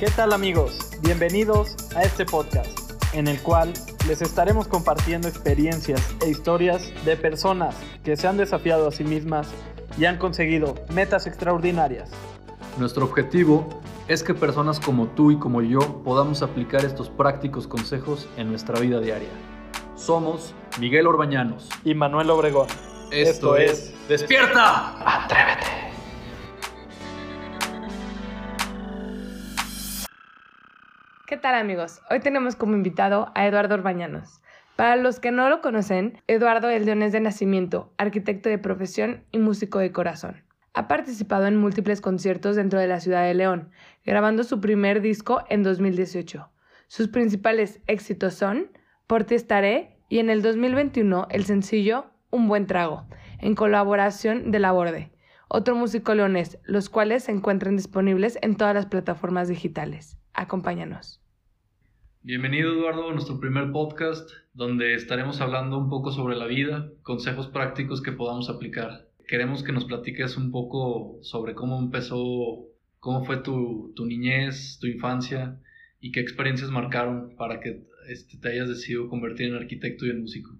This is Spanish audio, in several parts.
¿Qué tal amigos? Bienvenidos a este podcast, en el cual les estaremos compartiendo experiencias e historias de personas que se han desafiado a sí mismas y han conseguido metas extraordinarias. Nuestro objetivo es que personas como tú y como yo podamos aplicar estos prácticos consejos en nuestra vida diaria. Somos Miguel Orbañanos Y Manuel Obregón. Esto, es Despierta. Tal amigos? Hoy tenemos como invitado a Eduardo Orbañanos. Para los que no lo conocen, Eduardo es leones de nacimiento, arquitecto de profesión y músico de corazón. Ha participado en múltiples conciertos dentro de la ciudad de León, grabando su primer disco en 2018. Sus principales éxitos son Por ti estaré y en el 2021 el sencillo Un buen trago, en colaboración de La Borde, otro músico leonés, los cuales se encuentran disponibles en todas las plataformas digitales. Acompáñanos. Bienvenido Eduardo a nuestro primer podcast donde estaremos hablando un poco sobre la vida, consejos prácticos que podamos aplicar. Queremos que nos platiques un poco sobre cómo empezó, cómo fue tu, tu niñez, tu infancia y qué experiencias marcaron para que este, te hayas decidido convertir en arquitecto y en músico.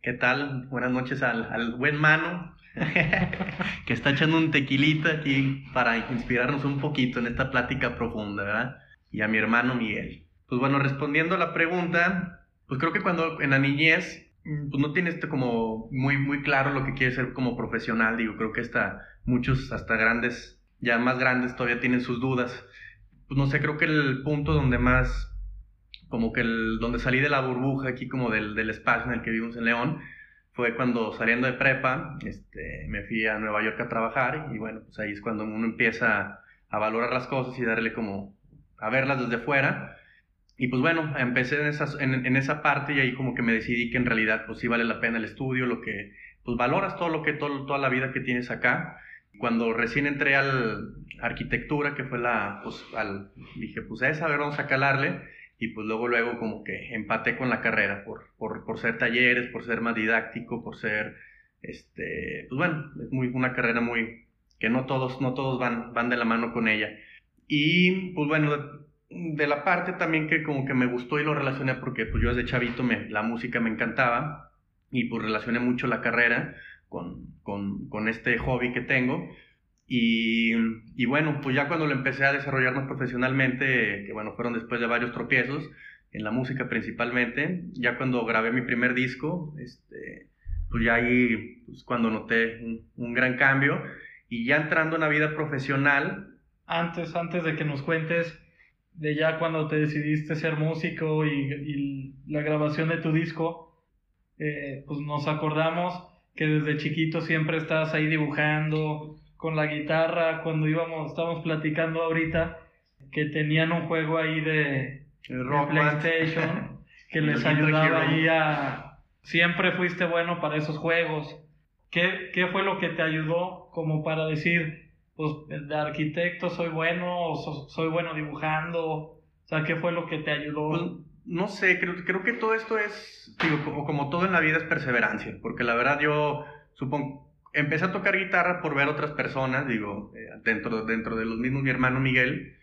¿Qué tal? Buenas noches al, al buen mano que está echando un tequilita aquí para inspirarnos un poquito en esta plática profunda, ¿verdad? Y a mi hermano Miguel. Pues bueno, respondiendo a la pregunta, pues creo que cuando en la niñez, pues no tienes como muy, muy claro lo que quieres ser como profesional, digo, creo que hasta muchos, hasta grandes, ya más grandes todavía tienen sus dudas. Pues no sé, creo que el punto donde más, como que el, donde salí de la burbuja aquí como del, del espacio en el que vivimos en León, fue cuando saliendo de prepa, este, me fui a Nueva York a trabajar y bueno, pues ahí es cuando uno empieza a valorar las cosas y darle como, a verlas desde fuera. Y pues bueno, empecé en, esas, en, en, esa parte y ahí como que me decidí que en realidad pues sí vale la pena el estudio, lo que pues valoras todo lo que todo, toda la vida que tienes acá. Cuando recién entré al arquitectura, que fue la, pues al, dije pues esa, a ver, vamos a calarle. Y pues luego, luego como que empaté con la carrera por, por, por ser talleres, por ser más didáctico, por ser, este, pues bueno, es muy, una carrera muy, que no todos, no todos van, van de la mano con ella. Y pues bueno, de la parte también que como que me gustó y lo relacioné porque pues yo desde chavito me, la música me encantaba y pues relacioné mucho la carrera con, con, con este hobby que tengo. Y, y, bueno, pues ya cuando lo empecé a desarrollar más profesionalmente, que bueno, fueron después de varios tropiezos, en la música principalmente, ya cuando grabé mi primer disco, este, pues ya ahí, pues cuando noté un, un gran cambio. Y ya entrando en la vida profesional. Antes, antes de que nos cuentes, de ya cuando te decidiste ser músico y, y la grabación de tu disco, eh, pues nos acordamos que desde chiquito siempre estás ahí dibujando con la guitarra, cuando íbamos, estábamos platicando ahorita, que tenían un juego ahí de, de PlayStation que les ayudaba ahí a... Siempre fuiste bueno para esos juegos. ¿Qué, ¿Qué fue lo que te ayudó como para decir, pues de arquitecto soy bueno, soy bueno dibujando, o sea, ¿qué fue lo que te ayudó? Pues, no sé, creo, creo que todo esto es, digo, como, como todo en la vida es perseverancia, porque la verdad yo supongo, empecé a tocar guitarra por ver otras personas, digo, eh, dentro, dentro de los mismos mi hermano Miguel,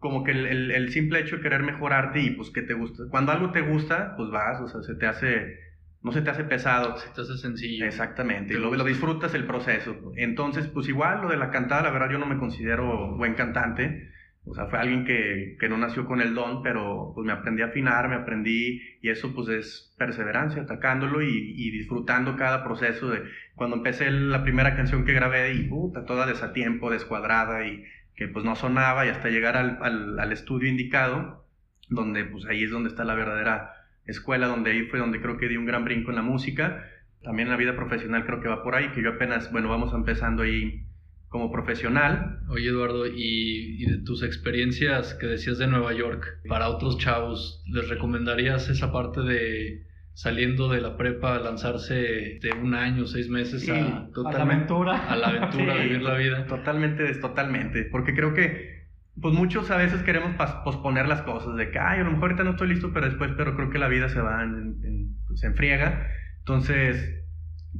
como que el, el, el, simple hecho de querer mejorarte y pues que te gusta, cuando algo te gusta, pues vas, o sea, se te hace, no se te hace pesado. Se te hace sencillo. Exactamente, y lo, lo, disfrutas el proceso. Entonces, pues igual lo de la cantada, la verdad yo no me considero buen cantante, o sea, fue alguien que, que no nació con el don, pero pues me aprendí a afinar, me aprendí, y eso pues es perseverancia, atacándolo y, y disfrutando cada proceso de cuando empecé la primera canción que grabé y puta, toda desatiempo, descuadrada y que pues no sonaba y hasta llegar al, al, al, estudio indicado, donde pues ahí es donde está la verdadera escuela, donde ahí fue donde creo que di un gran brinco en la música, también en la vida profesional creo que va por ahí, que yo apenas, bueno, vamos empezando ahí como profesional. Oye Eduardo, y, y, de tus experiencias que decías de Nueva York, para otros chavos, ¿les recomendarías esa parte de saliendo de la prepa lanzarse de un año, seis meses sí, a, a, la aventura? A la aventura, sí, a vivir la vida. Totalmente, totalmente, porque creo que pues muchos a veces queremos posponer las cosas, de que, ay, a lo mejor ahorita no estoy listo, pero después, pero creo que la vida se va, en, en, se enfriega. Entonces,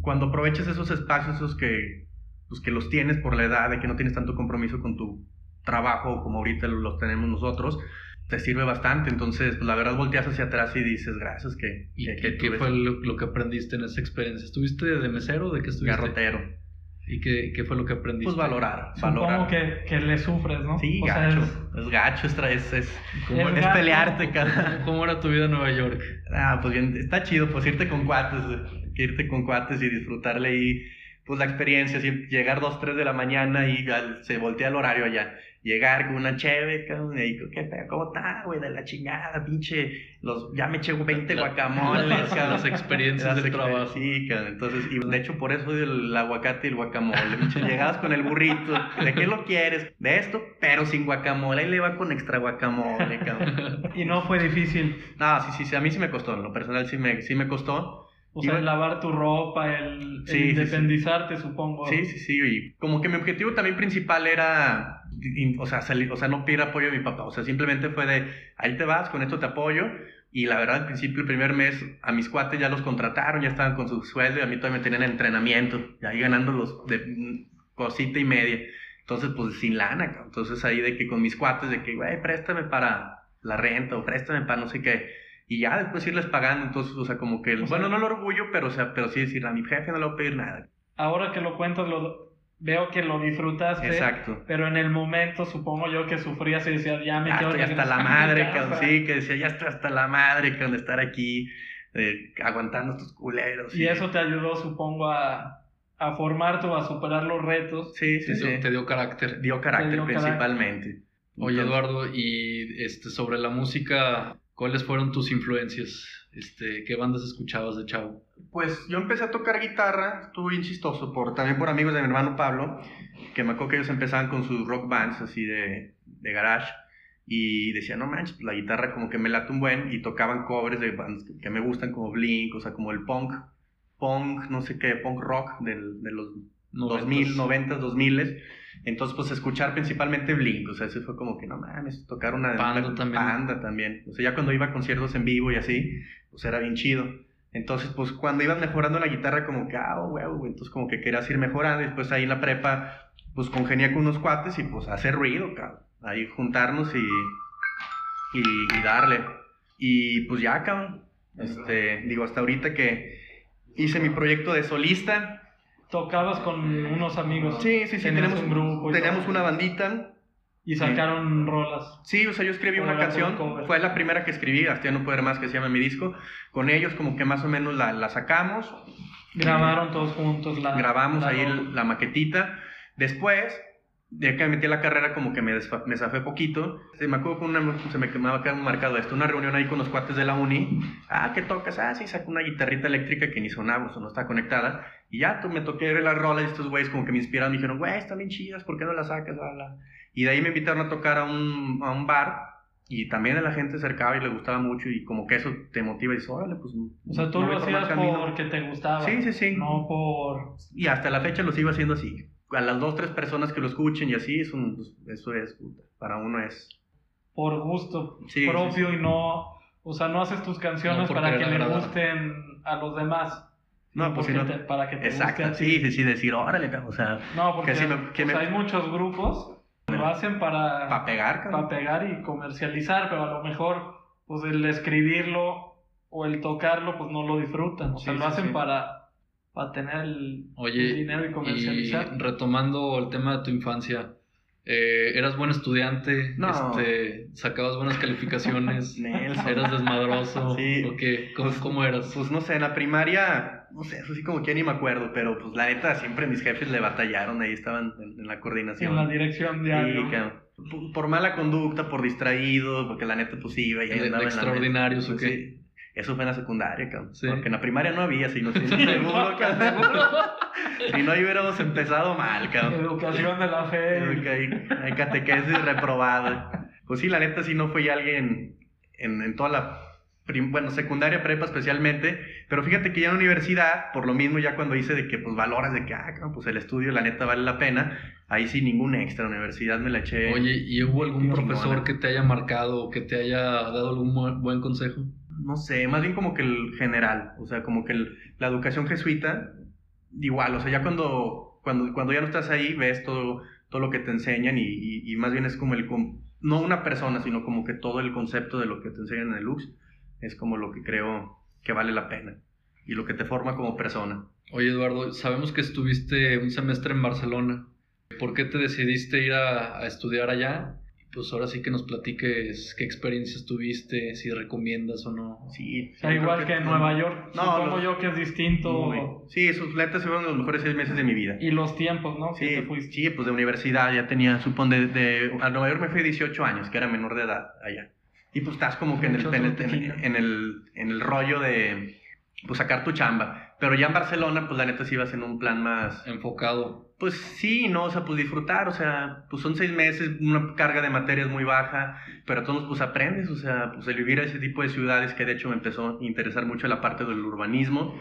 cuando aproveches esos espacios, esos que, pues que los tienes por la edad, de que no tienes tanto compromiso con tu, trabajo como ahorita lo tenemos nosotros, te sirve bastante. Entonces, pues, la verdad, volteas hacia atrás y dices, gracias que... ¿Y que- qué, que qué tuve fue lo, lo que aprendiste en esa experiencia? ¿Estuviste de mesero o de qué estuviste? garrotero. ¿Y qué, qué fue lo que aprendiste? Pues valorar, Supongo valorar. que, que le sufres, ¿no? Sí, O sea, gacho. es- es... gacho, es, es, es, ¿Cómo es gacho. pelearte, cara. ¿Cómo era tu vida en Nueva York? Ah, pues bien, está chido, pues irte con cuates, irte con cuates y disfrutarle ahí, pues la experiencia, así, llegar 2, 3 de la mañana y al- se voltea el horario allá, llegar con una cheve, cabrón, y ahí, ¿qué pedo? ¿Cómo está, güey? De la chingada, pinche, los, ya me eché 20 La- guacamoles, las- cabrón. las experiencias del trabajo. Sí, cabrón, entonces, y de hecho por eso el aguacate y el guacamole, pinche, llegabas con el burrito, ¿de qué lo quieres? De esto, pero sin guacamole, ahí le va con extra guacamole, cabrón. y no fue difícil. No, sí, sí, sí, a mí sí me costó, en lo personal sí me, sí me costó. O sea, el lavar tu ropa, el, el Sí, sí, sí. independizarte, supongo. Sí, sí, sí, y como que mi objetivo también principal era, o sea, salir, o sea, no pedir apoyo de mi papá, o sea, simplemente fue de, ahí te vas, con esto te apoyo, y la verdad, al principio, el primer mes, a mis cuates ya los contrataron, ya estaban con su sueldo, y a mí todavía me tenían entrenamiento, y ahí ganando los de cosita y media, entonces, pues, sin lana, entonces ahí de que con mis cuates, de que, güey, préstame para la renta, o préstame para no sé qué, y ya después irles pagando, entonces, o sea, como que, O sea- bueno, no lo orgullo, pero, o sea, pero sí decir, a mi jefe no le voy a pedir nada. Ahora que lo cuentas, lo, veo que lo disfrutaste. Exacto. Pero en el momento, supongo yo que sufrías y decías, ya me Ya quiero estoy hasta la madre, casa". cabrón. Sí, que decía, ya estoy hasta la madre, cabrón, de estar aquí eh, aguantando estos culeros. Y eso te ayudó, supongo, a, a formarte o a superar los retos. Sí, sí, Te, sí. dio- te dio carácter. Dio carácter dio carácter. principalmente. Oye, Entonces, Eduardo, y este, sobre la música, ¿cuáles fueron tus influencias? Este, ¿Qué bandas escuchabas de chavo? Pues yo empecé a tocar guitarra, estuve bien chistoso, por, también por amigos de mi hermano Pablo, que me acuerdo que ellos empezaban con sus rock bands así de, de garage. Y decía, no manches, pues, la guitarra como que me late un buen. Y tocaban covers de bandas que, me gustan, como Blink, o sea, como el punk, punk, no sé qué, punk rock del, de los 2000, 90, 2000. Entonces, pues escuchar principalmente Blink, o sea, eso fue como que no mames, tocar una Panda una- también. Panda también. O sea, ya cuando iba a conciertos en vivo y así, pues era bien chido. Entonces, pues cuando ibas mejorando la guitarra, como que, ah, huevo, güey, entonces como que querías ir mejorando. Y después ahí en la prepa, pues congenia con unos cuates y pues hacer ruido, cabrón. Ahí juntarnos y, y, y darle. Y pues ya, cabrón. Este, digo, hasta ahorita que hice mi proyecto de solista, Tocabas con unos amigos. Sí, sí, sí, tenemos, un grupo. teníamos todo. una bandita. Y sacaron rolas. Sí, o sea, yo escribí una canción, fue la primera que escribí, hasta ya no poder más que se llama mi disco. Con ellos como que más o menos la, la sacamos, Grabaron todos juntos la. grabamos la ahí la maquetita. Después, de que me metí a la carrera, como que me, desfa- me zafé poquito. Se me acuerdo que una, se me quemaba quedado marcado esto, una reunión ahí con los cuates de la uni. Ah, ¿qué tocas? Ah, sí, saco una guitarrita eléctrica que ni sonaba, o sea, no está conectada. Y ya, tú me toqué las rolas y estos güeyes como que me inspiraron, me dijeron, güey, están bien chidas, ¿por qué no las sacas? Bla, bla. Y de ahí me invitaron a tocar a un, a un bar y también a la gente se acercaba y le gustaba mucho y como que eso te motiva y dices, órale, pues... O sea, tú me lo hacías camino". porque te gustaba. Sí, sí, sí. No por. Y hasta la fecha lo sigo haciendo así. A las dos, tres personas que lo escuchen y así, es un- pues, eso es, para uno es... por gusto Sí, propio sí, sí. y no. O sea, no haces tus canciones No para que le gusten a los demás. No, pues no. te- para que te Exacto, sí, sí, sí, decir, órale, cabrón, o sea, No, porque me- hay muchos grupos que lo hacen para, para pegar, para pegar y comercializar, pero a lo mejor pues el escribirlo o el tocarlo pues no lo disfrutan. O sea, Sí, lo sí, hacen sí. para, para tener el, Oye, el dinero y y comercializar. retomando el tema de tu infancia, eh, ¿eras buen estudiante? No. Este, ¿Sacabas buenas calificaciones? ¿Eras desmadroso? Sí. ¿O qué? ¿Cómo, cómo eras? Pues no sé, en la primaria, no sé, eso sí como que ya ni me acuerdo, pero pues la neta siempre mis jefes le batallaron, ahí estaban en, en la coordinación. en la dirección de Sí, algo. Por, por mala conducta, por distraído, porque la neta pues iba y ¿De- ahí andaba en la extraordinarios mesa. o qué? Sí. Eso fue en la secundaria, cabrón. Sí. Porque en la primaria no había, si no, si no, Sí, seguro. Si no, ahí hubiéramos empezado mal, cabrón. Educación de la fe. Ok, Hay catequesis reprobada. Pues sí, la neta sí no fui alguien en, en toda la, bueno, secundaria, prepa especialmente, pero fíjate que ya en la universidad, por lo mismo ya cuando hice de que pues valoras de que, ah, pues el estudio la neta vale la pena, ahí sí ningún extra, universidad me la eché. Oye, ¿y hubo algún profesor que te haya marcado o que te haya dado algún bu- buen consejo? no sé, más bien como que el general, o sea, como que el- la educación jesuita, igual, o sea, ya cuando, cuando, cuando ya no estás ahí, ves todo, todo lo que te enseñan y, y, y más bien es como el, no una persona, sino como que todo el concepto de lo que te enseñan en el Lux es como lo que creo que vale la pena y lo que te forma como persona. Oye Eduardo, sabemos que estuviste un semestre en Barcelona. ¿Por qué te decidiste ir a, a estudiar allá? pues ahora sí que nos platiques qué experiencias tuviste, si recomiendas o no. Sí, igual que, en Nueva York, no, supongo yo que es distinto. sí, sus letras fueron los mejores seis meses de mi vida. Y los tiempos, ¿no? Sí, sí pues de universidad ya tenía, supongo, de, de, a Nueva York me fui 18 años, que era menor de edad allá. Y pues estás como que en el, en el, en el, en el rollo de pues sacar tu chamba. Pero ya en Barcelona, pues la neta sí ibas en un plan más... Enfocado. Pues sí, no, o sea, pues disfrutar, o sea, pues son seis meses, una carga de materias muy baja, pero todos pues aprendes, o sea, pues el vivir a ese tipo de ciudades que de hecho me empezó a interesar mucho la parte del urbanismo,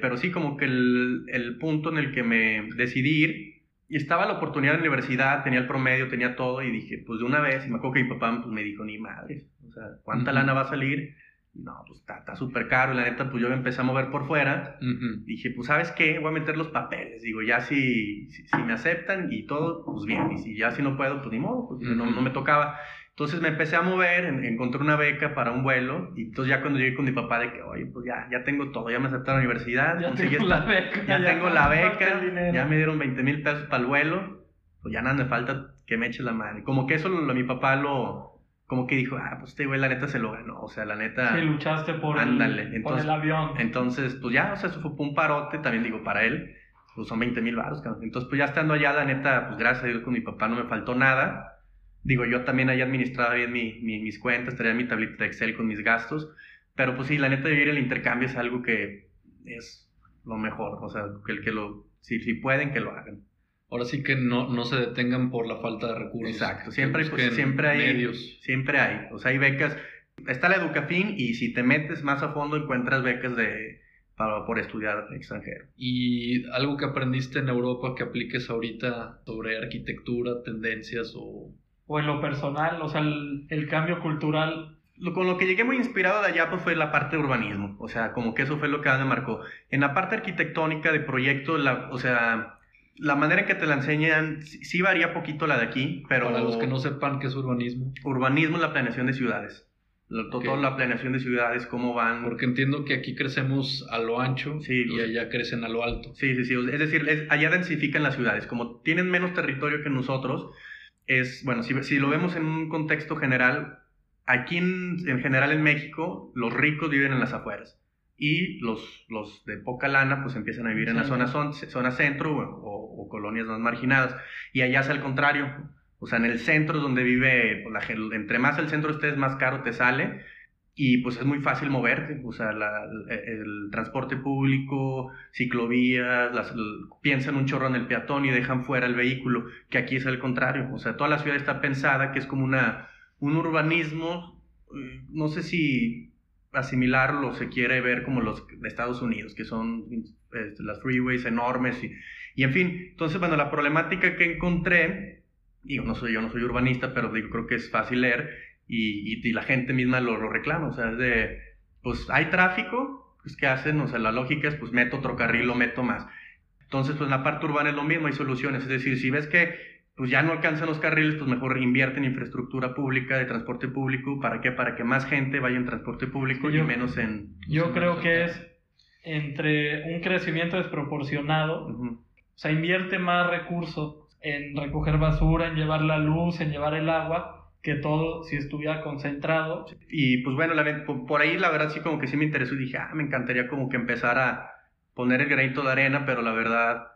pero sí como que el, el punto en el que me decidí ir, y estaba la oportunidad en la universidad, tenía el promedio, tenía todo, y dije, pues de una vez, y me acuerdo que mi papá pues, me dijo, ni madre, o sea, ¿cuánta lana va a salir? no, pues está súper caro. Y la neta, pues yo me empecé a mover por fuera. Dije, pues, ¿sabes qué? Voy a meter los papeles. Digo, ya si, si, me aceptan y todo, pues bien. Y si ya si no puedo, pues ni modo, pues no, no, me tocaba. Entonces me empecé a mover, encontré una beca para un vuelo. Y entonces ya cuando llegué con mi papá, de que, oye, pues ya, ya tengo todo. Ya me aceptaron a la universidad. Ya tengo la beca. Ya, tengo la beca. Ya me dieron 20 mil pesos para el vuelo. Pues ya nada me falta que me eche la mano. Como que eso lo, mi papá lo como que dijo, ah, pues este güey la neta se lo ganó, o sea, la neta... Sí, luchaste por, ándale. El, entonces, el avión. Entonces, pues ya, o sea, eso fue un parote, también digo, para él, pues son 20 mil baros, entonces pues ya estando allá, la neta, pues gracias a Dios con mi papá no me faltó nada, digo, yo también ahí administraba bien mi, mis cuentas, tenía mi tablita de Excel con mis gastos, pero pues sí, la neta vivir el intercambio es algo que es lo mejor, o sea, que el que lo, si, si pueden, que lo hagan ahora sí que no, no se detengan por la falta de recursos. Exacto, siempre hay, pues, siempre hay medios. Siempre hay, o sea, hay becas. Está la Educafin y si te metes más a fondo encuentras becas de para, por estudiar extranjero. ¿Y algo que aprendiste en Europa que apliques ahorita sobre arquitectura, tendencias o...? O en lo personal, o sea, el, cambio cultural con lo que llegué muy inspirado de allá pues fue la parte de urbanismo, o sea, como que eso fue lo que más me marcó. En la parte arquitectónica de proyecto, la, o sea, la manera en que te la enseñan sí varía poquito la de aquí, pero... Para los que no sepan qué es urbanismo. Urbanismo es la planeación de ciudades. Toda la planeación de ciudades, cómo van... Porque entiendo que aquí crecemos a lo ancho y allá crecen a lo alto. Sí, sí, sí. Es decir, allá densifican las ciudades. Como tienen menos territorio que nosotros, es... Bueno, si, si lo vemos en un contexto general, aquí en, en general en México, los ricos viven en las afueras y los, los de poca lana pues empiezan a vivir en la zona, zona centro o, colonias más marginadas. Y allá es al contrario, o sea, en el centro donde vive, pues, la, entre más el centro estés, más caro te sale. Y pues es muy fácil moverte, o sea, el, transporte público, ciclovías, las, piensan un chorro en el peatón y dejan fuera el vehículo, que aquí es al contrario, o sea, toda la ciudad está pensada que es como una, un urbanismo, eh, no sé si asimilarlo se quiere ver como los de Estados Unidos, que son este, las freeways enormes y, y, en fin. Entonces, bueno, la problemática que encontré, digo, no soy, yo no soy urbanista, pero digo, creo que es fácil leer y, y, la gente misma lo, lo, reclama, o sea, es de, pues hay tráfico, pues ¿qué hacen? O sea, la lógica es, pues meto otro carril, lo meto más. Entonces, pues en la parte urbana es lo mismo, hay soluciones, es decir, si ves que pues ya no alcanzan los carriles, pues mejor invierte en infraestructura pública de transporte público. ¿Para qué? Para que más gente vaya en transporte público y menos en... Yo creo que es entre un crecimiento desproporcionado, o sea, invierte más recursos en recoger basura, en llevar la luz, en llevar el agua, que todo si estuviera concentrado. Y pues bueno, la, por ahí la verdad sí como que sí me interesó y dije, ah, me encantaría como que empezar a poner el granito de arena, pero la verdad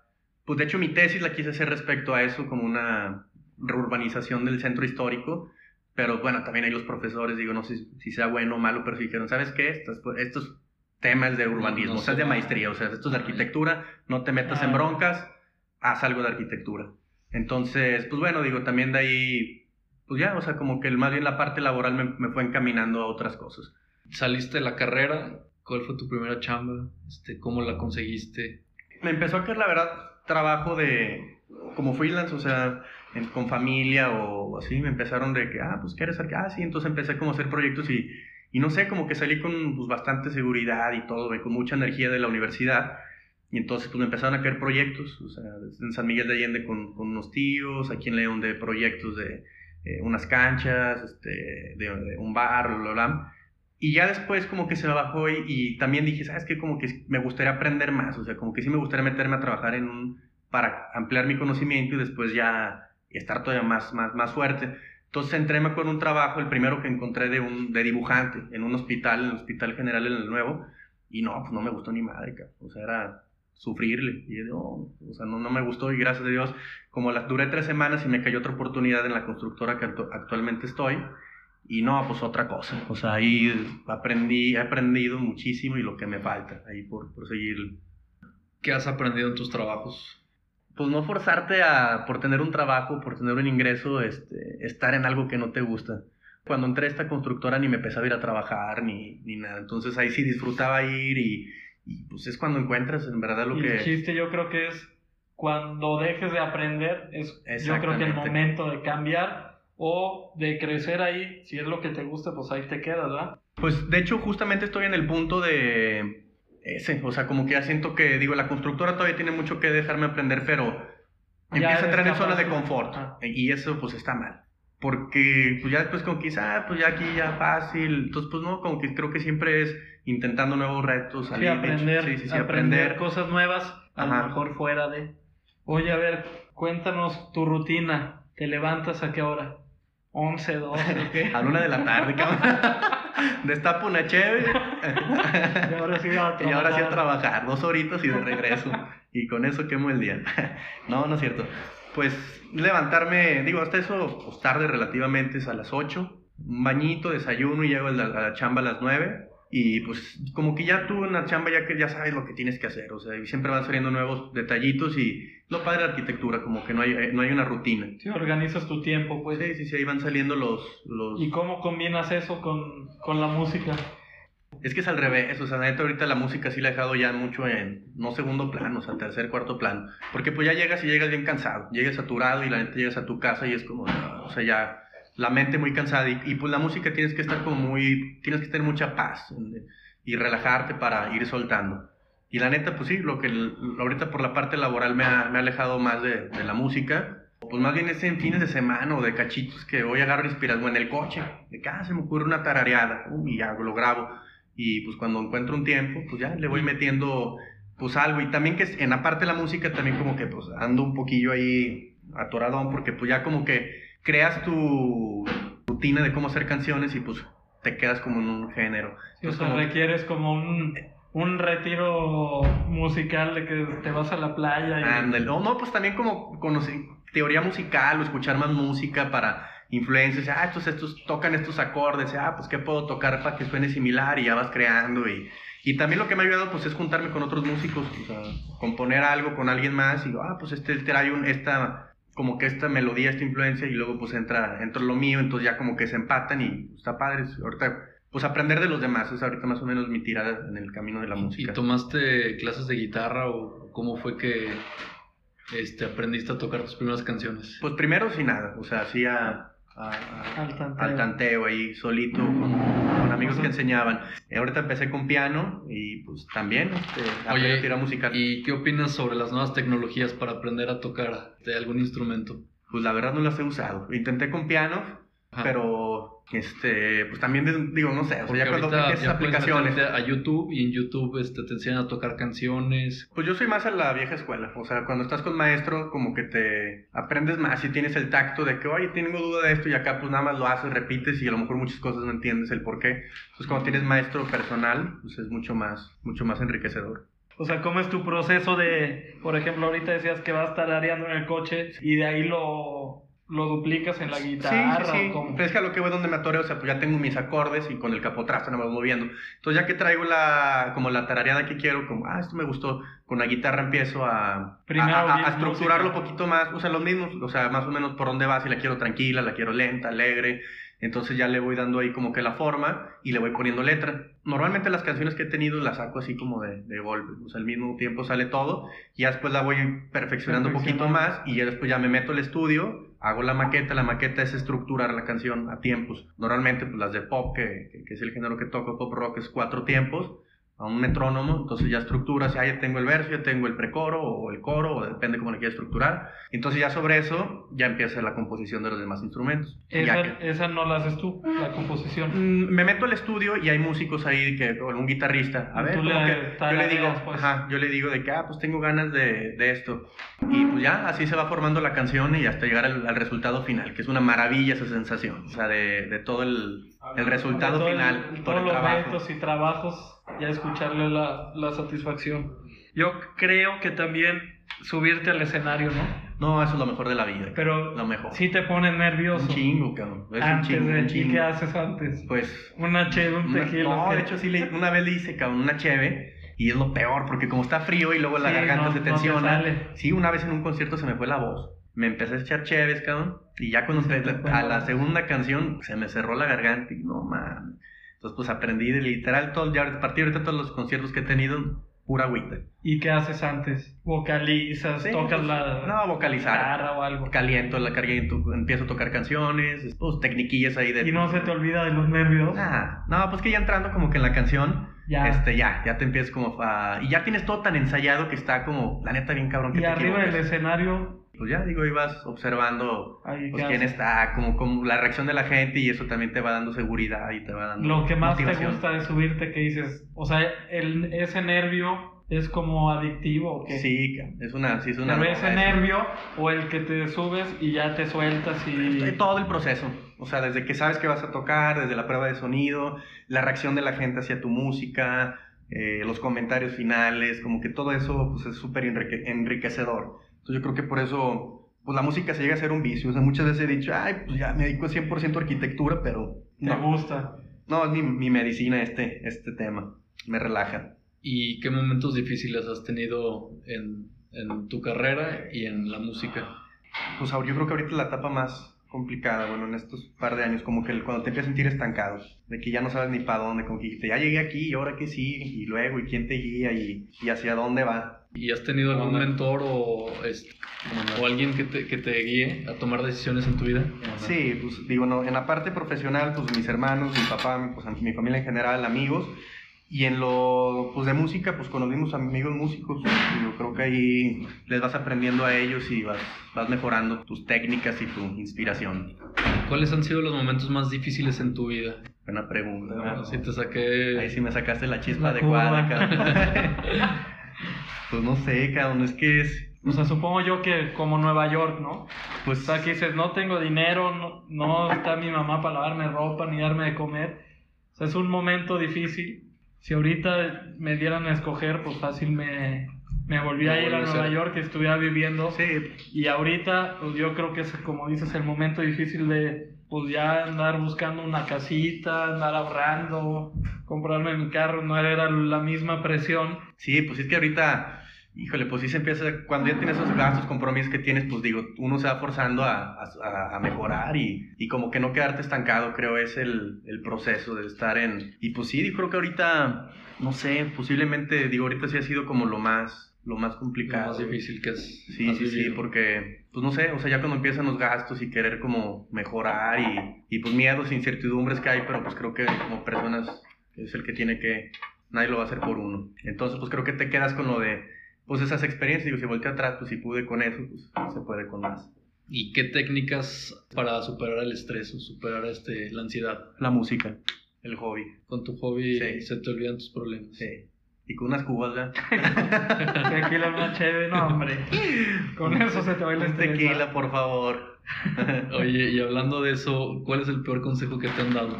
pues de hecho mi tesis la quise hacer respecto a eso, como una reurbanización del centro histórico, pero bueno, también hay los profesores, digo, no sé si sea bueno o malo, pero dijeron, ¿sabes qué? Estos, estos temas de urbanismo, o sea, es de maestría, o sea, esto es de arquitectura, no te metas en broncas, haz algo de arquitectura. Entonces, pues bueno, digo, también de ahí, pues ya, o sea, como que más bien la parte laboral me, me fue encaminando a otras cosas. ¿Saliste de la carrera? ¿Cuál fue tu primera chamba? Este, ¿Cómo la conseguiste? Me empezó a caer, la verdad, trabajo de como freelance, o sea, con familia o así, me empezaron de que, ah, pues quieres hacer, ah, sí, entonces empecé como a hacer proyectos y, y no sé, como que salí con pues, bastante seguridad y todo, con mucha energía de la universidad. Y entonces pues me empezaron a caer proyectos, o sea, en San Miguel de Allende con, con unos tíos, aquí en León de proyectos de eh, unas canchas, este, de, un bar, bla, bla, bla. Y ya después como que se me bajó y, y, también dije, ¿sabes qué? Como que me gustaría aprender más, o sea, como que sí me gustaría meterme a trabajar en un, para ampliar mi conocimiento y después ya estar todavía más, más, más fuerte. Entonces entré con un trabajo, el primero que encontré de, un, de dibujante, en un hospital, en el Hospital General en el Nuevo, y no, pues no me gustó ni madre, o sea, era sufrirle, y yo, o sea, no, no me gustó, y gracias a Dios, como la, duré tres semanas y me cayó otra oportunidad en la constructora que actualmente estoy, y no, pues otra cosa, o sea, ahí aprendí, he aprendido muchísimo y lo que me falta, ahí por, por seguir. ¿Qué has aprendido en tus trabajos? pues no forzarte a, por tener un trabajo, por tener un ingreso, este, estar en algo que no te gusta. Cuando entré a esta constructora ni me empezaba a ir a trabajar ni, ni nada, entonces ahí sí disfrutaba ir y, y, pues es cuando encuentras en verdad lo y que... El chiste yo creo que es cuando dejes de aprender, es yo creo que el momento de cambiar o de crecer ahí, si es lo que te gusta, pues ahí te quedas, ¿verdad? Pues de hecho justamente estoy en el punto de ese, o sea, como que ya siento que, digo, la constructora todavía tiene mucho que dejarme aprender, pero empieza a entrar en zona de confort. Y eso, pues, está mal. Porque, pues, ya después como que, ah, pues, ya aquí ya fácil. Entonces, pues, no, como que creo que siempre es intentando nuevos retos. Sí, aprender, sí, sí, sí, aprender, cosas nuevas, a lo mejor fuera de... Oye, a ver, cuéntanos tu rutina. ¿Te levantas a qué hora? 11, 12, ¿qué? A la una de la tarde, cabrón. Destapo una cheve. y ahora sí a trabajar. Y ahora sí a trabajar. Dos horitas y de regreso. y con eso quemo el día. no, no es cierto. Pues levantarme, digo, hasta eso, pues tarde relativamente, es a las 8. Un bañito, desayuno y llego a la, a la chamba a las 9 y pues como que ya tú en la chamba ya que ya sabes lo que tienes que hacer, o sea, y siempre van saliendo nuevos detallitos y lo padre de la arquitectura, como que no hay, no hay una rutina. Sí, organizas tu tiempo, pues. Sí, sí, sí, ahí van saliendo los... los... ¿Y cómo combinas eso con, con la música? Es que es al revés, o sea, neta ahorita la música sí la he dejado ya mucho en, no segundo plano, o sea, tercer, cuarto plano, porque pues ya llegas y llegas bien cansado, llegas saturado y la neta llegas a tu casa y es como, o sea, ya la mente muy cansada y, pues la música tienes que estar como muy, tienes que tener mucha paz y relajarte para ir soltando. Y la neta, pues sí, lo que ahorita por la parte laboral me ha, me ha alejado más de, de, la música, pues más bien es en fines de semana o de cachitos que voy a agarrar inspiración en el coche, de que ah, se me ocurre una tarareada y ya lo grabo. Y pues cuando encuentro un tiempo, pues ya le voy metiendo pues algo. Y también que en la parte de la música también como que pues ando un poquillo ahí atoradón porque pues ya como que creas tu rutina de cómo hacer canciones y pues te quedas como en un género. o sea, requieres como un, un, retiro musical de que te vas a la playa. Y... No, no, pues también como conocer teoría musical o escuchar más música para influencias. Ah, estos, estos tocan estos acordes. Ah, pues qué puedo tocar para que suene similar y ya vas creando. Y, y también lo que me ha ayudado pues es juntarme con otros músicos, o sea, componer algo con alguien más y ah, pues este trae un, esta como que esta melodía, esta influencia y luego pues entra, entra lo mío, entonces ya como que se empatan y está padre. Ahorita, pues aprender de los demás es ahorita más o menos mi tirada en el camino de la música. ¿Y tomaste clases de guitarra o cómo fue que este, aprendiste a tocar tus primeras canciones? Pues primero sin nada, o sea, hacía al, tanteo. ahí solito con, amigos que enseñaban. ahorita empecé con piano y pues también este, Oye, a musical. ¿Y qué opinas sobre las nuevas tecnologías para aprender a tocar de algún instrumento? Pues la verdad no las he usado. Intenté con piano, pero este, pues también digo, no sé, o sea, ya cuando ves aplicaciones a YouTube y en YouTube este, te enseñan a tocar canciones. Pues yo soy más a la vieja escuela, o sea, cuando estás con maestro como que te aprendes más y tienes el tacto de que, oye, tengo duda de esto y acá pues nada más lo haces, repites y a lo mejor muchas cosas no entiendes el por qué. Pues cuando tienes maestro personal, pues es mucho más, mucho más enriquecedor. O sea, ¿cómo es tu proceso de, por ejemplo, ahorita decías que vas a estar areando en el coche y de ahí lo lo duplicas en la guitarra. Sí, sí, Pero es que a lo que voy donde me atore, o sea, pues ya tengo mis acordes y con el capotrasto no me voy moviendo. Entonces ya que traigo la, como la tarareada que quiero, como, ah, esto me gustó, con la guitarra empiezo a, a, estructurarlo un poquito más, o sea, los mismos, o sea, más o menos por dónde va, si la quiero tranquila, la quiero lenta, alegre, entonces ya le voy dando ahí como que la forma y le voy poniendo letra. Normalmente las canciones que he tenido las saco así como de, de golpe, o sea, al mismo tiempo sale todo y ya después la voy perfeccionando un poquito más y ya después ya me meto al estudio hago la maqueta, la maqueta es estructurar la canción a tiempos. Normalmente, pues las de pop, que, que, es el género que toco, pop rock, es cuatro tiempos, a un metrónomo, entonces ya estructuras, ya, ya tengo el verso, ya tengo el precoro o el coro, o depende cómo le quieras estructurar. Entonces ya sobre eso ya empieza la composición de los demás instrumentos. Esa, que- esa no la haces tú, la composición. Mm, me meto al estudio y hay músicos ahí que o un guitarrista a ver le que yo le digo pues. ajá, yo le digo de que ah pues tengo ganas de, de esto y pues ya así se va formando la canción y hasta llegar al, al resultado final que es una maravilla esa sensación o sea de, de todo el, el resultado Todo el- final por todos el los trabajo retos y trabajos, ya escucharle la, la satisfacción. Yo creo que también subirte al escenario, ¿no? no eso es lo mejor de la vida Pero lo mejor sí te pones nervioso. un chingo cabrón es un antes chingo, de un ¿Y chingo. qué haces antes? pues Una cheve, un tequila. no, de hecho sí, le- una vez le hice, cabrón, una cheve y es lo peor porque como está frío y luego la Sí, garganta no- se no te tensiona. sí, una vez en un concierto se me fue la voz. Me empecé a echar cheves, cabrón, y ya cuando Se a la segunda canción se me cerró la garganta y no mames. Entonces pues aprendí de literal todo, ya a partir de todos los conciertos que he tenido, pura agüita. ¿Y qué haces antes? ¿Vocalizas? Sí, ¿Tocas pues, la no, vocalizar. guitarra o algo? Caliento la caliento, empiezo a tocar canciones, pues tecniquillas ahí de... ¿Y no se te olvida de los nervios? Ah, no, pues que ya entrando como que en la canción, Ya. este, ya, ya te empiezas como a... Y ya tienes todo tan ensayado que está como, la neta, bien cabrón que y te arriba del escenario, Pues ya, digo, ibas observando pues ¿qué quién está, como, como la reacción de la gente y eso también te va dando seguridad y te va dando Lo que más te gusta de subirte, que dices, o sea, el, ese nervio es como adictivo, ¿o qué? Sí, es una, sí es una... Pero ese nervio o el que te subes y ya te sueltas y... Eh, Todo el proceso, o sea, desde que sabes que vas a tocar, desde la prueba de sonido, la reacción de la gente hacia tu música, eh, los comentarios finales, como que todo eso pues, es súper enrique- enriquecedor. Entonces yo creo que por eso, pues la música se llega a ser un vicio. O sea, muchas veces he dicho, ay, pues ya me dedico 100% a arquitectura, pero Te no, gusta. no, es mi, mi medicina este, este tema, me relaja. ¿Y qué momentos difíciles has tenido en, en tu carrera y en la música? Pues ahora- yo creo que ahorita es la etapa más complicada, bueno, en estos par de años, como que cuando te empiezas a sentir estancado, de que ya no sabes ni para dónde, como que ya llegué aquí y ahora qué sí, y luego, y quién te guía, y, y hacia dónde va. ¿Y has tenido algún mentor o, este, o alguien que te, que te guíe a tomar decisiones en tu vida? Sí, pues digo, no, en la parte profesional, pues mis hermanos, mi papá, pues mi familia en general, amigos, y en lo, pues de música, pues conocimos amigos músicos, yo creo que ahí les vas aprendiendo a ellos y vas, vas mejorando tus técnicas y tu inspiración. ¿Cuáles han sido los momentos más difíciles en tu vida? Buena pregunta. Si te saqué... Ahí sí me sacaste la chispa La adecuada. pues no sé, cabrón, es que es, O sea, supongo yo que como Nueva York, ¿no? pues, O sea, que dices, no tengo dinero, no, no está mi mamá para lavarme ropa ni darme de comer. O sea, es un momento difícil. Si ahorita me dieran a escoger, pues fácil me, me volví a ir a Nueva. York y estuviera viviendo. sí, Y ahorita, pues yo creo que es, como dices, el momento difícil de, pues ya andar buscando una casita, andar ahorrando, comprarme mi carro, no era la misma presión. sí, pues es que ahorita, híjole, pues sí se empieza, cuando ya tienes esos gastos, compromisos que tienes, pues digo, uno se va forzando a, a- mejorar y, y como que no quedarte estancado, creo es el, el proceso de estar en, y pues sí, yo creo que ahorita, no sé, posiblemente, digo, ahorita sí ha sido como lo más, lo más Lo complicado. más difícil que has, Sí, sí, sí, porque, pues no sé, o sea, ya cuando empiezan los gastos y querer como mejorar y, y pues miedos e incertidumbres que hay, pero pues creo que como personas es el que tiene que, nadie lo va a hacer por uno. Entonces, pues creo que te quedas con lo de, pues esas experiencias, digo, si volteo atrás, pues si pude con eso, pues se puede con más. ¿Y qué técnicas para superar el estrés o superar este, la ansiedad? La música, el hobby, Con tu hobby Sí. se te olvidan tus problemas. sí. Y con unas cubas, ¿verdad? Tequila, una chévere, no, hombre. Con eso se te va el tequila, por favor. Oye, y hablando de eso, ¿cuál es el peor consejo que te han dado?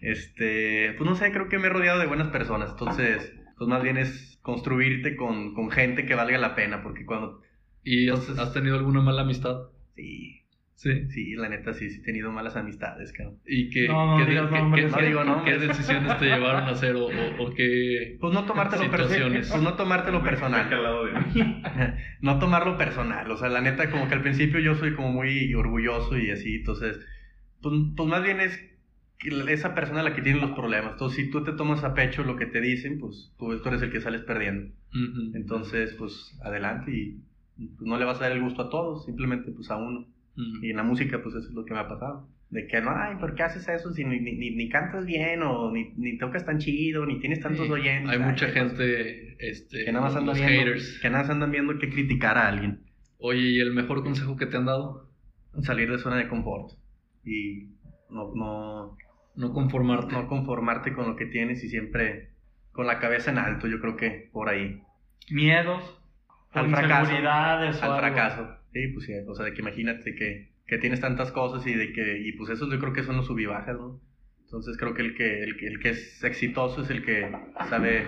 Este, pues no sé, creo que me he rodeado de buenas personas, entonces, pues más bien es construirte con, con gente que valga la pena, porque cuando, ¿Y has, Entonces- has tenido alguna mala amistad? sí, Sí. sí, la neta sí, sí he tenido malas amistades, cabrón. ¿Y qué, No, no qué, digas qué- qué- No digo nombres. qué decisiones te llevaron a hacer o, o- o qué... Pues no tomártelo personal. Situaciones. Pues no tomártelo personal. no tomarlo personal. O sea, la neta, como que al principio yo soy como muy orgulloso y así. Entonces, pues, pues más bien es esa persona la que tiene los problemas. Entonces, si tú te tomas a pecho lo que te dicen, pues tú, tú eres el que sales perdiendo. Entonces, pues adelante y pues, no le vas a dar el gusto a todos, simplemente pues a uno. Y en la música, pues eso es lo que me ha pasado. De que no, ay, ¿por qué haces eso si ni, ni, ni cantas bien o ni, ni tocas tan chido, ni tienes tantos Sí, oyentes? Hay Ay, mucha pues, gente, este, que nada más andan viendo, haters. que nada más andan viendo que criticar a alguien. Oye, ¿y el mejor consejo que te han dado? Salir de zona de confort y no, no, No conformarte. no conformarte con lo que tienes y siempre con la cabeza en alto, yo creo que por ahí. Miedos, Al fracaso. Al algo. fracaso. Sí, pues sí, o sea, de que imagínate que, que tienes tantas cosas y de que, y pues eso yo creo que son los subibajas, ¿no? Entonces creo que el que, el el que es exitoso es el que sabe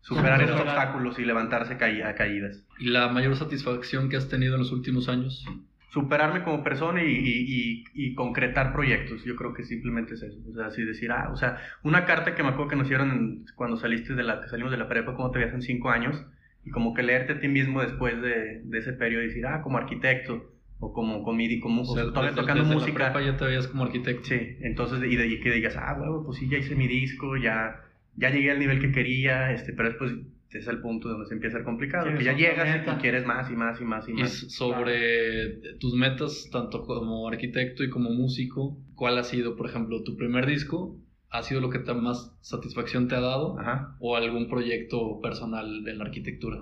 superar esos obstáculos y levantarse a caídas. ¿Y la mayor satisfacción que has tenido en los últimos años? Superarme como persona y, y, y, y concretar proyectos, yo creo que simplemente es eso. O sea, así decir, ah, o sea, una carta que me acuerdo que nos hicieron cuando saliste de la, que salimos de la prepa, como te veías en cinco años, y como que leerte a ti mismo después de, de ese periodo y decir, ah, como arquitecto, o como, midi- como O sea, todavía desde- tocando desde música. La prepa ya te veías como arquitecto. Sí, entonces, y, de, y que digas, ah, huevo, pues sí, ya hice mi disco, ya, ya llegué al nivel que quería, este, pero después es el punto donde se empieza a ser complicado, que ya llegas y- y quieres más y más y más y Y más. sobre tus metas, tanto como arquitecto y como músico, ¿cuál ha sido, por ejemplo, tu primer disco? ¿Ha sido lo que te más satisfacción te ha dado? Ajá. ¿O algún proyecto personal en la arquitectura?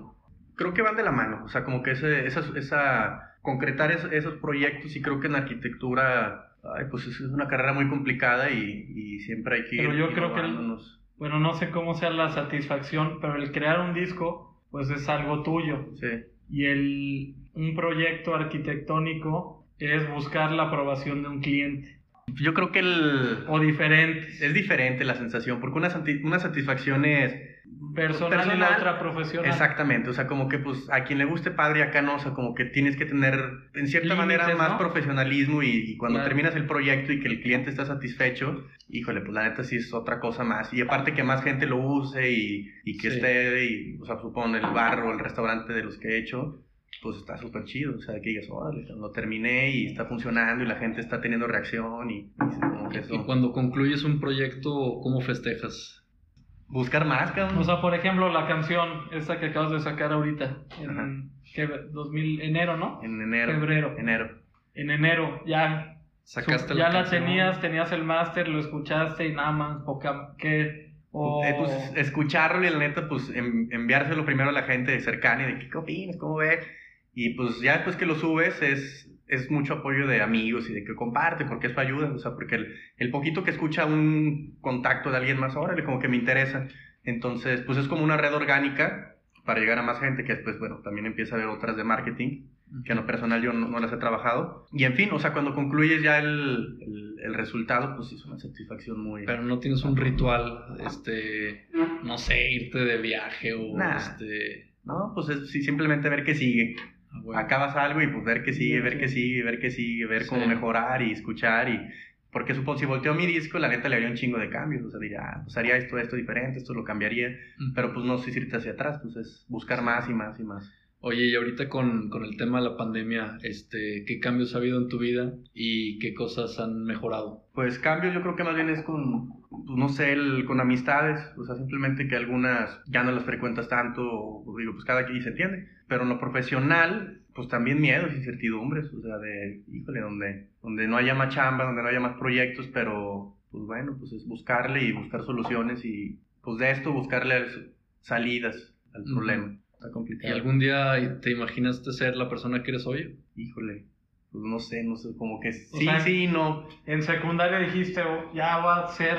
Creo que van de la mano, o sea, como que ese, esa, esa, concretar es- esos proyectos y creo que en arquitectura, ay, pues es una carrera muy complicada y, y siempre hay que Pero ir yo creo que el-. Bueno, no sé cómo sea la satisfacción, pero el crear un disco, pues es algo tuyo. Sí, Y el, un proyecto arquitectónico es buscar la aprobación de un cliente. Yo creo que el... O diferentes. Es diferente la sensación, porque una, una satisfacción es Personal, y la otra profesional. Exactamente, o sea, como que pues a quien le guste padre acá no, o sea, como que tienes que tener en cierta Límites, manera más ¿no? profesionalismo y, y cuando Claro. terminas el proyecto y que el cliente está satisfecho, híjole, pues la neta sí es otra cosa más. Y aparte que más gente lo use y, y que Sí. esté, y, o sea, supongo el bar o el restaurante de los que he hecho, pues está súper chido, o sea, que digas, órale, lo terminé y está funcionando y la gente está teniendo reacción y, y como que Y eso... cuando concluyes un proyecto, ¿cómo festejas? Buscar más, cabrón. O sea, por ejemplo, la canción, esta que acabas de sacar ahorita, en ¿qué? 2000, enero, ¿no? en enero. Febrero. Enero. En enero, ya. Sacaste ya la canción. tenías, tenías el máster, lo escuchaste y nada más, poca, ¿qué? Eh, pues escucharlo y la neta, pues en- enviárselo primero a la gente cercana y de qué opinas, cómo ves. Y pues ya después que lo subes es, es mucho apoyo de amigos y de que comparte porque eso ayuda. O sea, porque el, el poquito que escucha un contacto de alguien más, órale, como que me interesa. Entonces, pues es como una red orgánica para llegar a más gente que después, bueno, también empieza a ver otras de marketing que en lo personal yo no, no las he trabajado. Y en fin, o sea, cuando concluyes ya el, el, el resultado, pues sí es una satisfacción muy... Pero no tienes un ritual, este, no sé, irte de viaje o Nah. este... No, pues es sí, simplemente ver qué sigue. Bueno. Acabas algo y pues ver qué sigue, ver qué sigue, ver qué sigue, ver cómo Sí. mejorar y escuchar y... Porque supongo, si volteo mi disco, la neta le haría un chingo de cambios. O sea, diría, ah, pues haría esto, esto diferente, esto lo cambiaría. Ujú. Pero pues no sé si irte hacia atrás, pues es buscar más y más y más. Oye, y ahorita con, con el tema de la pandemia, este, ¿qué cambios ha habido en tu vida y qué cosas han mejorado? Pues cambios yo creo que más bien es con, pues, no sé, el- con amistades, o sea, simplemente que algunas ya no las frecuentas tanto, o digo, pues cada quien se entiende, pero en lo profesional, pues también miedos, incertidumbres, o sea, de, híjole, donde, donde no haya más chamba, donde no haya más proyectos, pero, pues bueno, pues es buscarle y buscar soluciones y, pues de esto buscarle salidas al problema. Está ¿Y complicado. algún día te imaginaste ser la persona que eres hoy? Híjole, pues no sé, no sé, como que O sí, sea, sí, no. En secundaria dijiste, "Oh, ya voy a ser,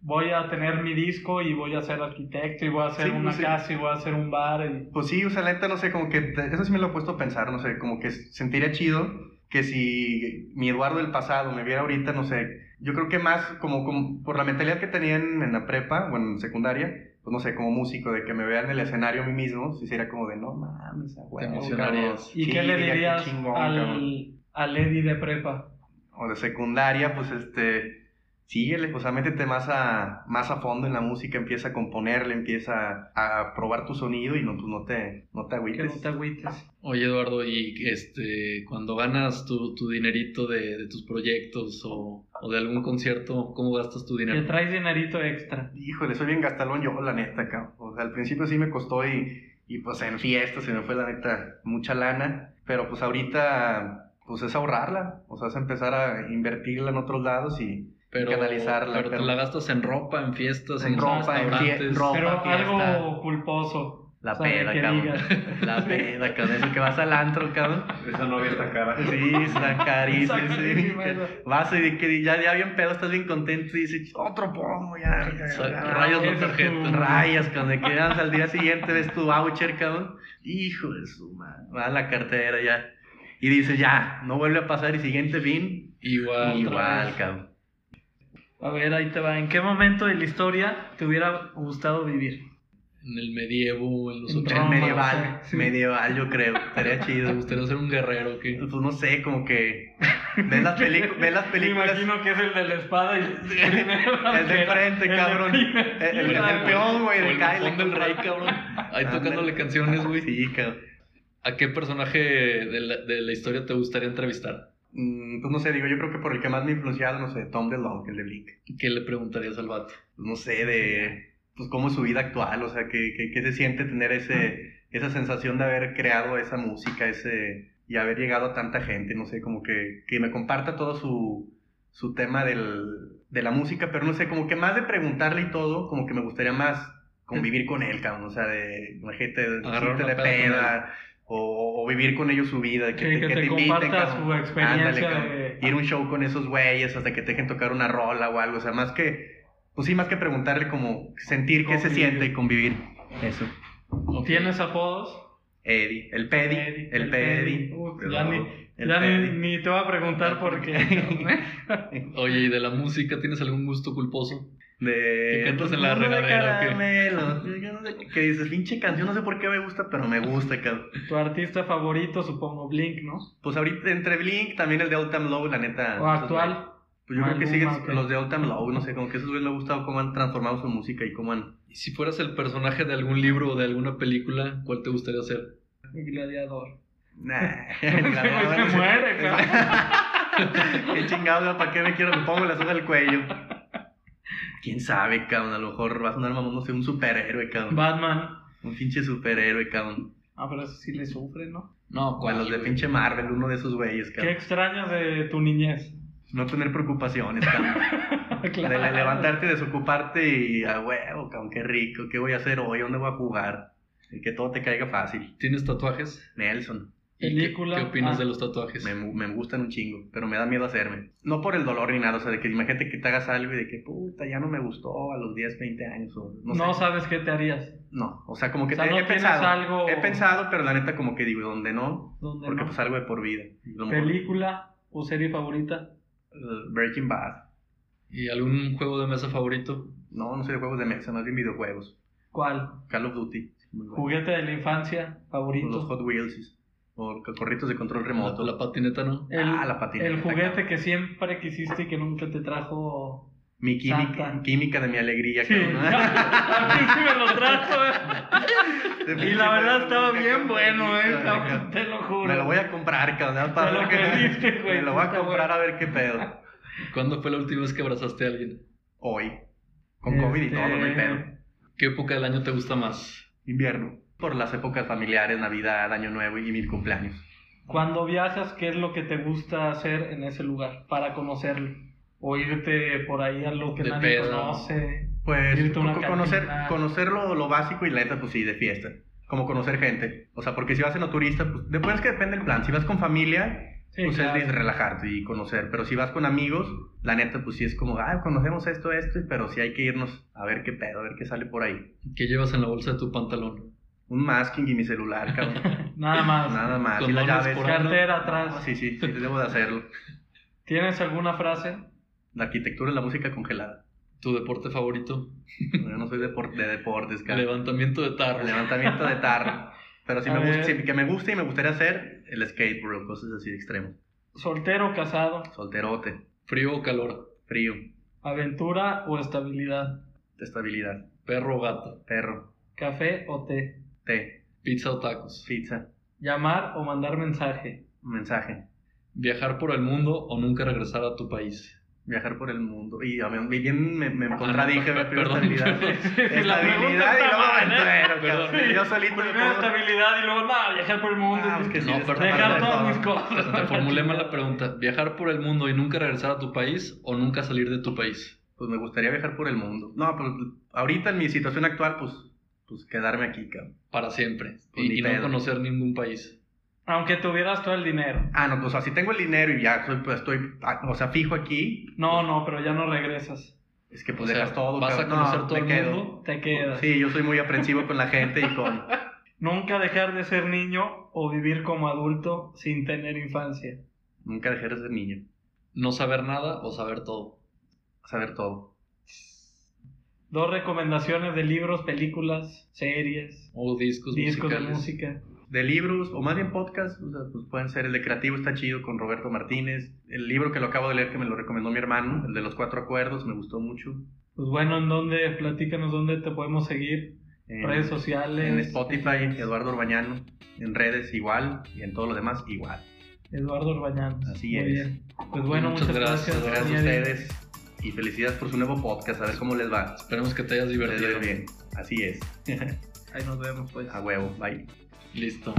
voy a tener mi disco y voy a ser arquitecto y voy a hacer Sí, una sí. casa y voy a hacer un bar. Y... Pues sí, o sea, la neta, no sé, como que eso sí me lo he puesto a pensar, no sé, como que sentiría chido que si mi Eduardo del pasado me viera ahorita, no sé, yo creo que más como, como por la mentalidad que tenía en, en la prepa o en secundaria, pues no sé, como músico, de que me vea en el escenario a mí mismo, sí sería como de, no mames, cabrón". ¿Y Sí, qué le diría, "Qué dirías chingón, cabrón". al, al Eddie de prepa? O de secundaria, pues este, síguele, o sea, métete más a, más a fondo en la música, empieza a componerle, empieza a probar tu sonido y no, pues no te, no te Que agüites. no te agüites. Oye, Eduardo, y este, cuando ganas tu, tu dinerito de, de tus proyectos o, o de algún concierto, ¿cómo gastas tu dinero? traes dinerito extra. Híjole, soy bien gastalón yo, la neta, cabrón. O sea, al principio sí me costó y, y pues en fiestas se me fue la neta mucha lana. Pero pues ahorita, Pues es ahorrarla, o sea, es empezar a invertirla en otros lados y Pero, canalizarla. pero te la gastas en ropa, en fiestas, en, En ropa, en fie- ropa. Pero fiesta. algo culposo. La O sea, peda, cabrón. La peda, cabrón. Eso que vas al antro, cabrón. Esa novia está cara. Sí, está sí. carísima, esa. Vas y que ya, ya bien pedo, estás bien contento y dices, otro pomo, ya. ya, O sea, ya". rayas tarjeta. Rayas, cuando quedas al día siguiente ves tu voucher, cabrón. Hijo de su madre. Va a la cartera ya. Y dices, ya, no vuelve a pasar y siguiente fin. Igual. Igual, cabrón. A ver, ahí te va. ¿En qué momento de la historia te hubiera gustado vivir? En el medievo, en los En El Roma, 80. medieval, sí. medieval, yo creo. Estaría ¿Te chido. gustaría ser un guerrero? ¿qué? Pues no sé, como que. Ves las, ves las Me películas. imagino que es el de la espada y El de frente, cabrón. El, el, el peón, güey, O de el Kyle. bufón del rey, cabrón. Ahí tocándole canciones, güey. Sí, cabrón. ¿A qué personaje de la, de la historia te gustaría entrevistar? Mm, Pues no sé, digo, yo creo que por el que más me ha influenciado, no sé, Tom DeLonge, el de Blink. ¿Qué le preguntarías al vato? Pues no sé, de. Pues cómo es su vida actual, o sea, que, que, que se siente tener ese, esa sensación de haber creado esa música, ese. Y haber llegado a tanta gente, no sé, como que, que me comparta todo su, su tema del, de la música, pero no sé, como que más de preguntarle y todo, como que me gustaría más convivir con él, cabrón, o sea, de la gente de, de peda peda, o, o vivir con ellos su vida, que, Que, te, que que te te inviten, su experiencia Ándale, cabrón. de... Ir a un show con esos güeyes hasta que te dejen tocar una rola o algo, o sea, más que, pues sí, más que preguntarle como sentir qué se siente y convivir, eso. ¿Tienes apodos? Eddie, el Pedi, Eddie, el Pedi. Pero ya ni, el ya ni, ni te voy a preguntar por qué. Oye, ¿y de la música tienes algún gusto culposo? De... ¿Que cantas en la regadera caramelo. Que dices, pinche canción, no sé por qué me gusta, pero me gusta, cabrón. tu artista favorito, supongo, Blink, ¿no? Pues ahorita entre Blink, también el de Old Time Low, la neta. O actual. Pues yo creo que sí, ok. los de Old Time Low, no sé, como que esos güeyes me ha gustado cómo han transformado su música y cómo han... Y si fueras el personaje de algún libro o de alguna película, ¿cuál te gustaría ser? Gladiador. Nah, Se muere, Qué chingados, ¿para qué me quiero? Me pongo la soga al cuello. Quién sabe, cabrón, a lo mejor va a sonar mamón, no sé, un superhéroe, cabrón. Batman. Un pinche superhéroe, cabrón. Ah, pero eso sí le sufre, ¿no? No, O ¿cuál? los de güey? pinche Marvel, uno de esos güeyes, ¿Qué cabrón. extrañas de tu niñez? No tener preocupaciones, cabrón. Claro. De le- levantarte, desocuparte y a huevo, cabrón, qué rico, ¿qué voy a hacer hoy? ¿Dónde voy a jugar? Y que todo te caiga fácil. ¿Tienes tatuajes? Nelson. ¿Y qué- Película. ¿Qué, opinas Ah. de los tatuajes? Me, me gustan un chingo, pero me da miedo hacerme. No por el dolor ni nada, o sea, de que imagínate que te hagas algo y de que, puta, ya no me gustó a los 10, 20 años, o no, No, sé. sabes qué te harías. No, o sea, como que O sea, te- no he pensado. algo- He pensado, pero la neta como que digo, ¿dónde no? ¿Dónde Porque no? pues algo de por vida. Película o serie favorita. Breaking Bad. ¿Y algún juego de mesa favorito? No, no sé de juegos de mesa, más bien videojuegos. ¿Cuál? Call of Duty. muy bueno. Juguete de la infancia favorito. Los Hot Wheels. O corritos de control remoto. La, la patineta, ¿no? El, Ah, la patineta, el juguete que siempre quisiste y que nunca te trajo. Mi química, Santa. química de mi alegría. Sí, cabrón. a mí sí me lo trajo, eh. Y la verdad estaba bien bueno, eh. cabrón, Te lo juro. Me lo voy a comprar, cabrón. Te lo pediste, güey, Me lo voy a comprar bueno. a ver qué pedo. ¿Cuándo fue la última vez que abrazaste a alguien? Hoy. Con COVID y Este, todo, no hay pedo. ¿Qué época del año te gusta más? Invierno. Por las épocas familiares, Navidad, Año Nuevo y mi cumpleaños. Cuando viajas, ¿qué es lo que te gusta hacer en ese lugar para conocerlo? O irte por ahí a lo que De nadie peda. conoce. Pues Irte a una co- conocer, cantina. conocer lo, lo básico y la neta, pues sí, de fiesta. Como conocer gente. O sea, porque si vas en turista, pues después es que depende del plan. Si vas con familia, Sí, pues claro. es de relajarte y conocer. Pero si vas con amigos, la neta, pues sí es como, ah, conocemos esto, esto, pero sí hay que irnos a ver qué pedo, a ver qué sale por ahí. ¿Qué llevas en la bolsa de tu pantalón? Un masking y mi celular, cabrón. Nada más. Nada más. Y llaves. por Cartera No, atrás. sí, sí, sí, debo de hacerlo. ¿Tienes alguna frase? La arquitectura es la música congelada. ¿Tu deporte favorito? Yo no soy depor- de deportes, cabrón. Levantamiento de tarro. Levantamiento de tarro. Pero si A me gusta, si- que me gusta y me gustaría hacer el skateboard, cosas así de extremo. ¿Soltero o casado? Solterote, ¿Frío o calor? frío, ¿Aventura o estabilidad? estabilidad, ¿Perro o gato? perro, ¿Café o té? Té, ¿Pizza o tacos? pizza, ¿Llamar o mandar mensaje? mensaje, ¿Viajar por el mundo o nunca regresar a tu país? Viajar por el mundo. Y a mí bien me, me Ah, contradije, perdón, estabilidad. perdón. Sí, sí, Estabilidad y luego mal, ¿eh? aventurero, Perdón. Yo solito me Primero pongo- estabilidad y luego, no, viajar por el mundo. Ah, pues que sí, No, pero- parte dejar de todas mis cosas. Te formulé mal la pregunta. ¿Viajar por el mundo y nunca regresar a tu país o nunca salir de tu país? Pues me gustaría viajar por el mundo. No, pues ahorita en mi situación actual, pues, pues quedarme aquí, cabrón. Para siempre. Pues Y, no conocer ningún país. Aunque tuvieras todo el dinero. Ah, no, pues así tengo el dinero y ya soy, pues, estoy, ah, o sea, fijo aquí. No, no, pero ya no regresas. Es que O pues sea, dejas todo. vas a cabrón. conocer No, todo el quedo. mundo. Te quedas. Sí, yo soy muy aprensivo con la gente y con... Nunca dejar de ser niño o vivir como adulto sin tener infancia. Nunca dejar de ser niño. No saber nada o saber todo. Saber todo. Dos recomendaciones de libros, películas, series, O discos, discos de música. De libros, o más bien podcast, o sea, pues pueden ser el de Creativo está chido con Roberto Martínez. El libro que lo acabo de leer que me lo recomendó mi hermano, el de los cuatro acuerdos, me gustó mucho. Pues bueno, ¿en dónde? Platícanos dónde te podemos seguir. En, Redes sociales. en Spotify, Eduardo Urbañano. En redes igual y en todo lo demás igual. Eduardo Urbañán. Así Muy es. bien. Pues bueno, Muchas muchas, gracias, gracias. Gracias a ustedes y felicidades por su nuevo podcast. A ver cómo les va. Esperemos que te hayas Les divertido. veo bien. Así es. Ahí nos vemos, pues. a huevo. Bye. Listo.